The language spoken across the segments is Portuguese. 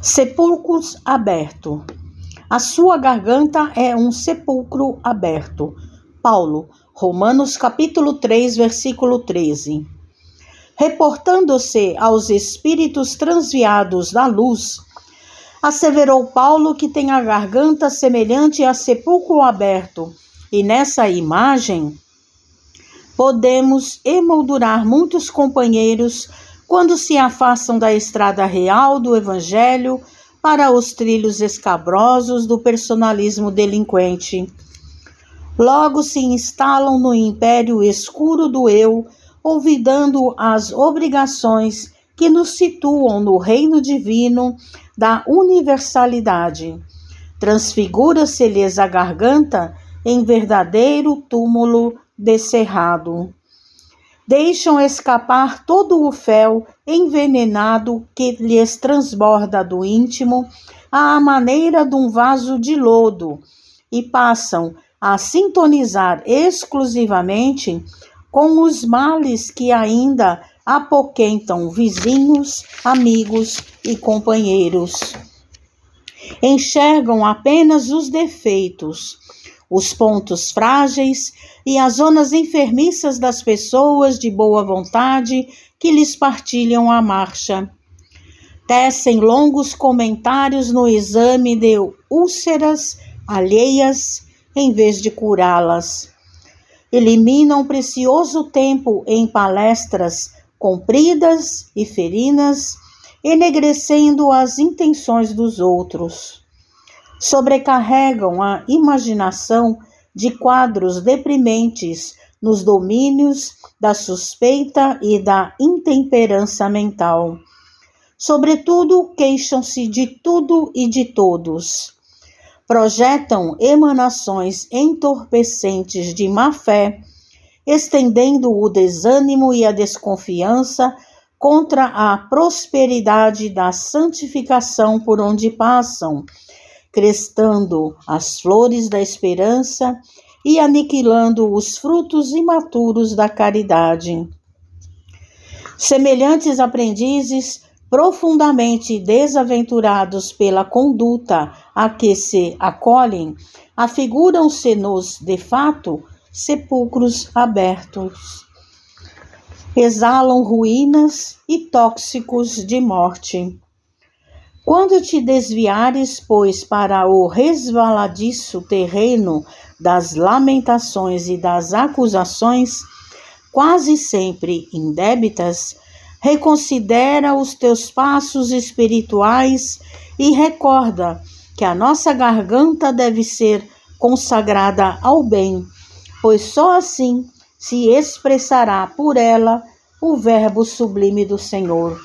Sepulcros aberto. A sua garganta é um sepulcro aberto. Paulo, Romanos capítulo 3, versículo 13. Reportando-se aos espíritos transviados da luz, asseverou Paulo que tem a garganta semelhante a sepulcro aberto, e nessa imagem podemos emoldurar muitos companheiros quando se afastam da estrada real do Evangelho para os trilhos escabrosos do personalismo delinquente. Logo se instalam no império escuro do eu, olvidando as obrigações que nos situam no reino divino da universalidade. Transfigura-se-lhes a garganta em verdadeiro túmulo descerrado deixam escapar todo o fel envenenado que lhes transborda do íntimo à maneira de um vaso de lodo e passam a sintonizar exclusivamente com os males que ainda apoquentam vizinhos, amigos e companheiros. Enxergam apenas os defeitos, os pontos frágeis e as zonas enfermiças das pessoas de boa vontade que lhes partilham a marcha. Tecem longos comentários no exame de úlceras alheias em vez de curá-las. Eliminam precioso tempo em palestras compridas e ferinas, enegrecendo as intenções dos outros sobrecarregam a imaginação de quadros deprimentes nos domínios da suspeita e da intemperança mental. Sobretudo, queixam-se de tudo e de todos. Projetam emanações entorpecentes de má fé, estendendo o desânimo e a desconfiança contra a prosperidade da santificação por onde passam crestando as flores da esperança e aniquilando os frutos imaturos da caridade. Semelhantes aprendizes, profundamente desaventurados pela conduta a que se acolhem, afiguram-se-nos, de fato, sepulcros abertos. Exalam ruínas e tóxicos de morte. Quando te desviares, pois, para o resvaladiço terreno das lamentações e das acusações, quase sempre indébitas, reconsidera os teus passos espirituais e recorda que a nossa garganta deve ser consagrada ao bem, pois só assim se expressará por ela o verbo sublime do Senhor.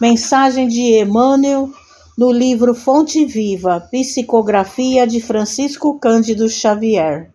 Mensagem de Emmanuel no livro Fonte Viva, Psicografia de Francisco Cândido Xavier.